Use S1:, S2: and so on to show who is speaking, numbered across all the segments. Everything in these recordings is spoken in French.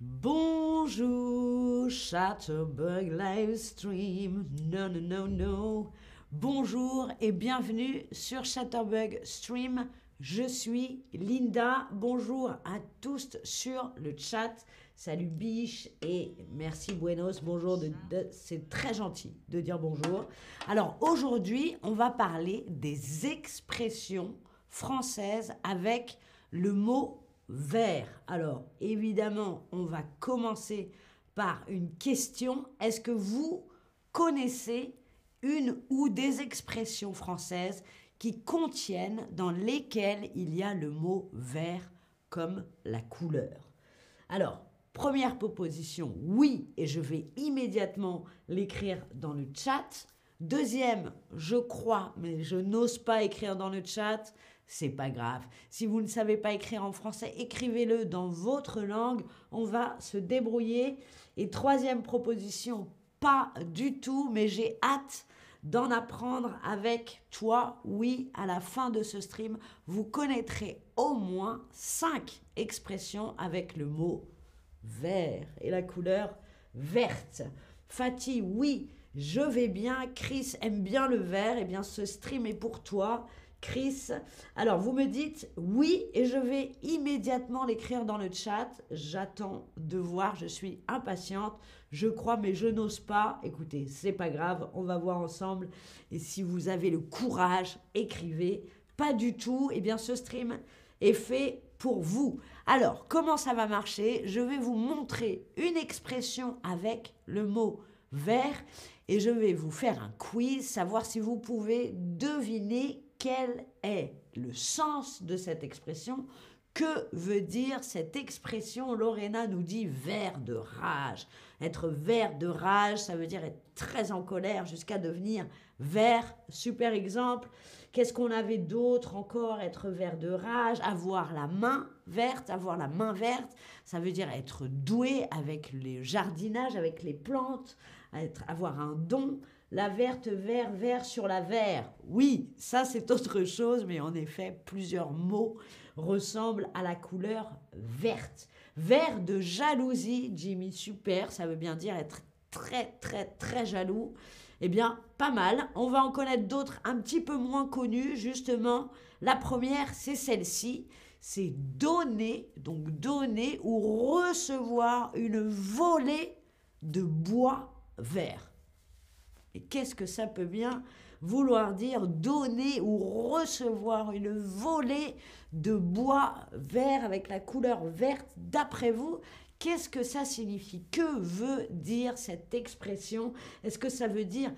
S1: Bonjour, Chatterbug Livestream. Non, non, non, non. Bonjour et bienvenue sur Chatterbug Stream. Je suis Linda. Bonjour à tous sur le chat. Salut Biche et merci Buenos. Bonjour, c'est très gentil de dire bonjour. Alors aujourd'hui, on va parler des expressions françaises avec le mot vert. Alors évidemment, on va commencer par une question. Est-ce que vous connaissez une ou des expressions françaises qui contiennent, dans lesquelles il y a le mot vert comme la couleur? Alors, première proposition, oui, et je vais immédiatement l'écrire dans le chat. Deuxième, je crois, mais je n'ose pas écrire dans le chat c'est pas grave. Si vous ne savez pas écrire en français, écrivez-le dans votre langue. On va se débrouiller. Et troisième proposition, pas du tout, mais j'ai hâte d'en apprendre avec toi. Oui, à la fin de ce stream, vous connaîtrez au moins cinq expressions avec le mot vert et la couleur verte. Fatih, oui, je vais bien. Chris aime bien le vert. Eh bien, ce stream est pour toi. Chris. Alors, vous me dites oui et je vais immédiatement l'écrire dans le chat. J'attends de voir, je suis impatiente. Je crois, mais je n'ose pas. Écoutez, c'est pas grave, on va voir ensemble. Et si vous avez le courage, écrivez. Pas du tout. Eh bien, ce stream est fait pour vous. Alors, comment ça va marcher? Je vais vous montrer une expression avec le mot vert et je vais vous faire un quiz, savoir si vous pouvez deviner quel est le sens de cette expression que veut dire cette expression? Lorena nous dit vert de rage. Être vert de rage, ça veut dire être très en colère jusqu'à devenir vert. Super exemple. Qu'est-ce qu'on avait d'autre encore? Être vert de rage, avoir la main verte, avoir la main verte, ça veut dire être doué avec le jardinage, avec les plantes, être, avoir un don. La verte, vert, vert sur la vert. Oui, ça c'est autre chose, mais en effet, plusieurs mots ressemblent à la couleur verte. Vert de jalousie, Jimmy, super, ça veut bien dire être très, très, très jaloux. Eh bien, pas mal. On va en connaître d'autres un petit peu moins connues, justement. La première, c'est celle-ci. C'est donner, donc donner ou recevoir une volée de bois vert. Et qu'est-ce que ça peut bien vouloir dire donner ou recevoir une volée de bois vert avec la couleur verte d'après vous? Qu'est-ce que ça signifie? Que veut dire cette expression? Est-ce que ça veut dire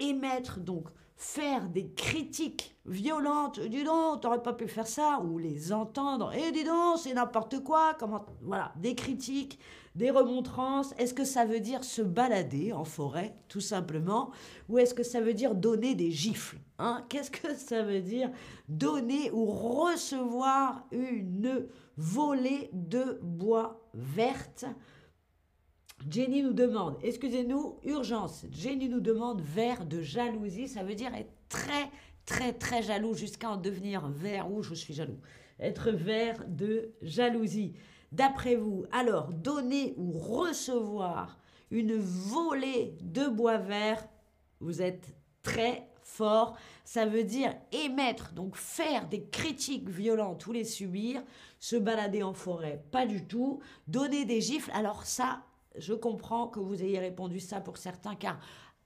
S1: émettre donc faire des critiques violentes, dis donc, t'aurais pas pu faire ça, ou les entendre, et eh, dis donc, c'est n'importe quoi, comment, voilà, des critiques, des remontrances. Est-ce que ça veut dire se balader en forêt, tout simplement, ou est-ce que ça veut dire donner des gifles hein? Qu'est-ce que ça veut dire donner ou recevoir une volée de bois verte? Jenny nous demande, excusez-nous, urgence. Jenny nous demande vert de jalousie. Ça veut dire être très, très, très jaloux jusqu'à en devenir vert. Où je suis jaloux. Être vert de jalousie. D'après vous, alors, donner ou recevoir une volée de bois vert, vous êtes très fort. Ça veut dire émettre, donc faire des critiques violentes ou les subir, se balader en forêt, pas du tout. Donner des gifles, alors ça, je comprends que vous ayez répondu ça pour certains, car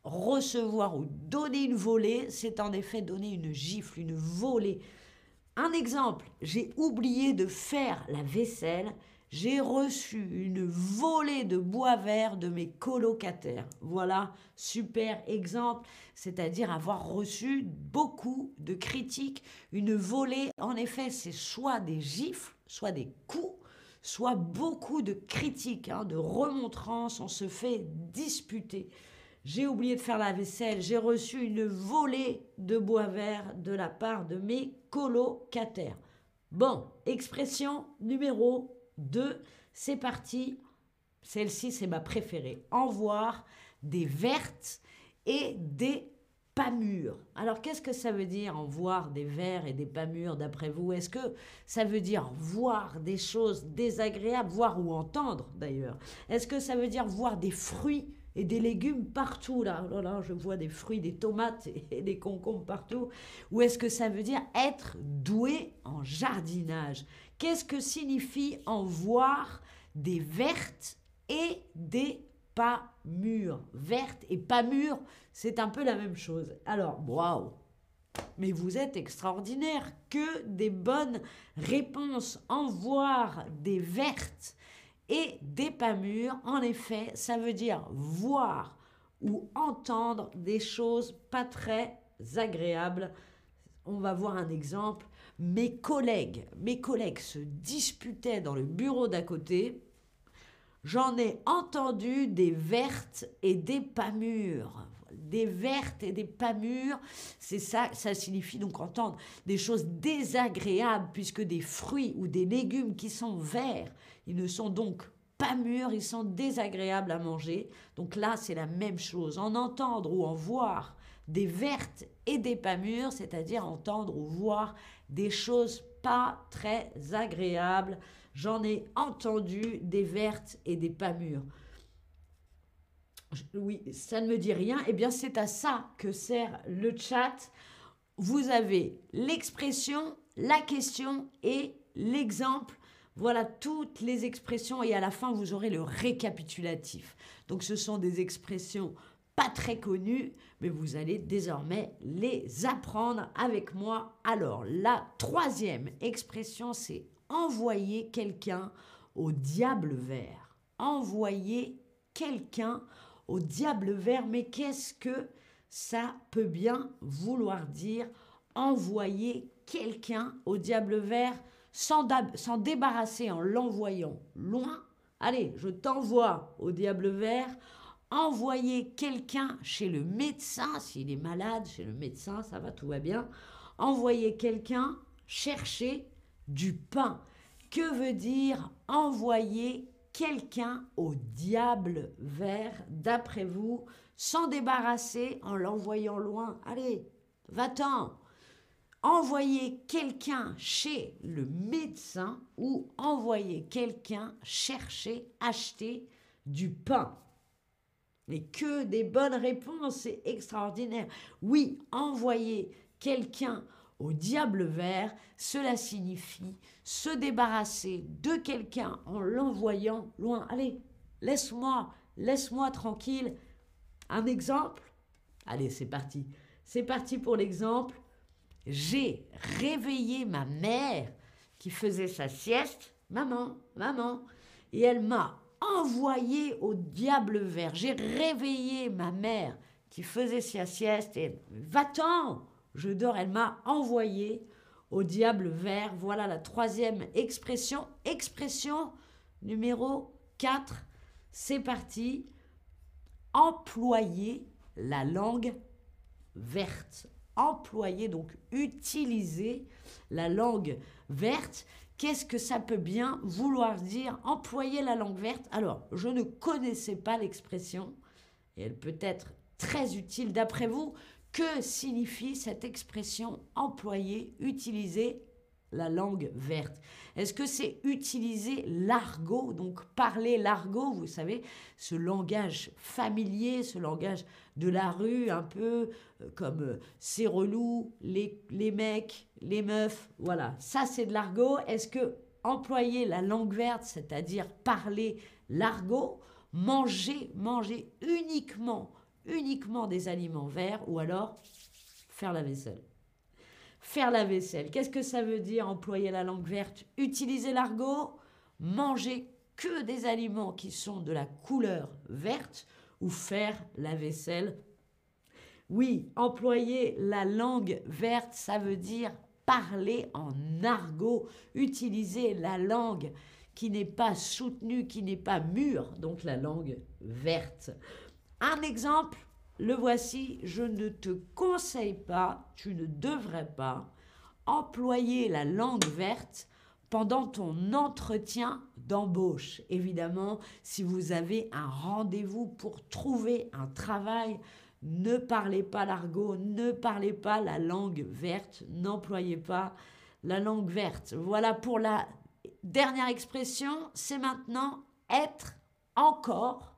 S1: recevoir ou donner une volée, c'est en effet donner une gifle, une volée. Un exemple, j'ai oublié de faire la vaisselle, j'ai reçu une volée de bois vert de mes colocataires. Voilà, super exemple, c'est-à-dire avoir reçu beaucoup de critiques. Une volée, en effet, c'est soit des gifles, soit des coups, soit beaucoup de critiques, hein, de remontrances, on se fait disputer. J'ai oublié de faire la vaisselle, j'ai reçu une volée de bois vert de la part de mes colocataires. Bon, expression numéro 2, c'est parti. Celle-ci, c'est ma préférée. En voir des vertes et des pas mûrs. Alors qu'est-ce que ça veut dire en voir des verts et des pas mûrs d'après vous? Est-ce que ça veut dire voir des choses désagréables, voir ou entendre d'ailleurs? Est-ce que ça veut dire voir des fruits et des légumes partout là? Oh là, je vois des fruits, des tomates et des concombres partout. Ou est-ce que ça veut dire être doué en jardinage? Qu'est-ce que signifie en voir des vertes et des pas mûres? Vertes et pas mûres, c'est un peu la même chose. Alors, waouh mais vous êtes extraordinaire, que des bonnes réponses. En voir des vertes et des pas mûrs, en effet, ça veut dire voir ou entendre des choses pas très agréables. On va voir un exemple. Mes collègues, mes collègues se disputaient dans le bureau d'à côté. J'en ai entendu des vertes et des pas mûres. Des vertes et des pas mûres, c'est ça, ça signifie donc entendre des choses désagréables puisque des fruits ou des légumes qui sont verts ils ne sont donc pas mûrs, ils sont désagréables à manger. Donc là, c'est la même chose. En entendre ou en voir des vertes et des pas mûres, c'est-à-dire entendre ou voir des choses pas très agréables. J'en ai entendu des vertes et des pas mûres. Oui, ça ne me dit rien. Eh bien, c'est à ça que sert le chat. Vous avez l'expression, la question et l'exemple voilà toutes les expressions et à la fin, vous aurez le récapitulatif. Donc ce sont des expressions pas très connues, mais vous allez désormais les apprendre avec moi. Alors, la troisième expression, c'est envoyer quelqu'un au diable vert. Envoyer quelqu'un au diable vert, mais qu'est-ce que ça peut bien vouloir dire? Envoyer quelqu'un au diable vert s'en débarrasser en l'envoyant loin. Allez, je t'envoie au diable vert. Envoyer quelqu'un chez le médecin, s'il est malade, chez le médecin, ça va, tout va bien. Envoyer quelqu'un chercher du pain. Que veut dire envoyer quelqu'un au diable vert, d'après vous, s'en débarrasser en l'envoyant loin? Allez, va-t'en envoyer quelqu'un chez le médecin ou envoyer quelqu'un chercher, acheter du pain. Mais que des bonnes réponses, c'est extraordinaire. Oui, envoyer quelqu'un au diable vert, cela signifie se débarrasser de quelqu'un en l'envoyant loin. Allez, laisse-moi, laisse-moi tranquille. Un exemple? Allez, c'est parti. C'est parti pour l'exemple j'ai réveillé ma mère qui faisait sa sieste, maman, maman, et elle m'a envoyé au diable vert. J'ai réveillé ma mère qui faisait sa sieste et va-t'en, je dors. Elle m'a envoyé au diable vert. Voilà la troisième expression. Expression numéro 4. C'est parti. Employer la langue verte employer, donc utiliser la langue verte. Qu'est-ce que ça peut bien vouloir dire employer la langue verte? Alors, je ne connaissais pas l'expression, et elle peut être très utile d'après vous. Que signifie cette expression employer, utiliser la langue verte. Est-ce que c'est utiliser l'argot, donc parler l'argot, vous savez, ce langage familier, ce langage de la rue, un peu euh, comme euh, c'est relou, les, les mecs, les meufs, voilà, ça c'est de l'argot. Est-ce que employer la langue verte, c'est-à-dire parler l'argot, manger, manger uniquement, uniquement des aliments verts, ou alors faire la vaisselle? Faire la vaisselle. Qu'est-ce que ça veut dire employer la langue verte Utiliser l'argot Manger que des aliments qui sont de la couleur verte ou faire la vaisselle? Oui, employer la langue verte, ça veut dire parler en argot, utiliser la langue qui n'est pas soutenue, qui n'est pas mûre, donc la langue verte. Un exemple le voici, je ne te conseille pas, tu ne devrais pas employer la langue verte pendant ton entretien d'embauche. Évidemment, si vous avez un rendez-vous pour trouver un travail, Ne parlez pas l'argot, ne parlez pas la langue verte, n'employez pas la langue verte. Voilà pour la dernière expression, c'est maintenant être encore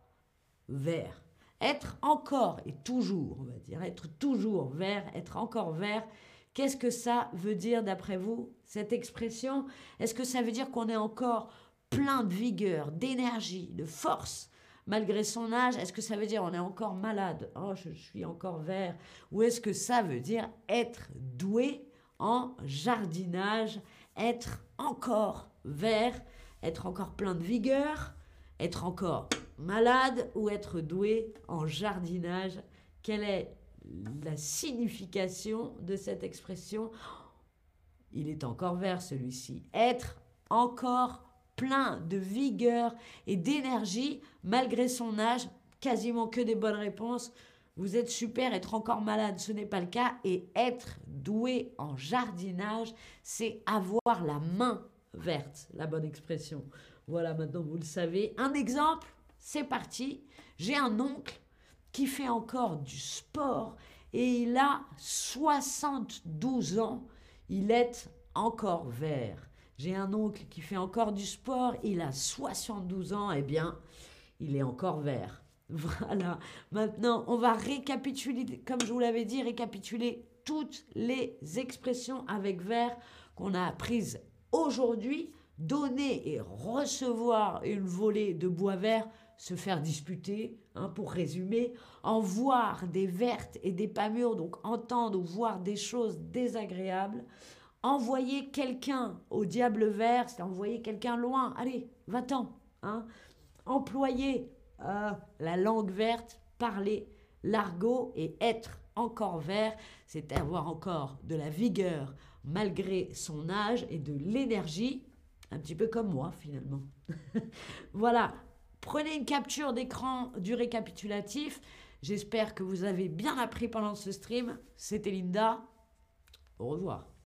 S1: vert. Être encore et toujours, on va dire, être toujours vert, être encore vert. Qu'est-ce que ça veut dire d'après vous, cette expression? Est-ce que ça veut dire qu'on est encore plein de vigueur, d'énergie, de force malgré son âge? Est-ce que ça veut dire on est encore malade? Oh, je suis encore vert. Ou est-ce que ça veut dire être doué en jardinage, être encore vert, être encore plein de vigueur, être encore malade ou être doué en jardinage Quelle est la signification de cette expression? Il est encore vert celui-ci. Être encore plein de vigueur et d'énergie malgré son âge, quasiment que des bonnes réponses. Vous êtes super, être encore malade, ce n'est pas le cas. Et être doué en jardinage, c'est avoir la main verte, la bonne expression. Voilà, maintenant vous le savez. Un exemple, c'est parti. J'ai un oncle qui fait encore du sport et il a 72 ans. Il est encore vert. J'ai un oncle qui fait encore du sport, il a 72 ans, eh bien, il est encore vert. Voilà. Maintenant, on va récapituler, comme je vous l'avais dit, récapituler toutes les expressions avec vert qu'on a apprises aujourd'hui. Donner et recevoir une volée de bois vert, se faire disputer, hein, pour résumer, en voir des vertes et des pas mûres, donc entendre ou voir des choses désagréables, envoyer quelqu'un au diable vert, c'est envoyer quelqu'un loin. Allez, va-t'en. Hein. Employer euh, la langue verte, parler l'argot et être encore vert, c'est avoir encore de la vigueur malgré son âge et de l'énergie, un petit peu comme moi finalement. voilà, prenez une capture d'écran du récapitulatif. J'espère que vous avez bien appris pendant ce stream. C'était Linda. Au revoir.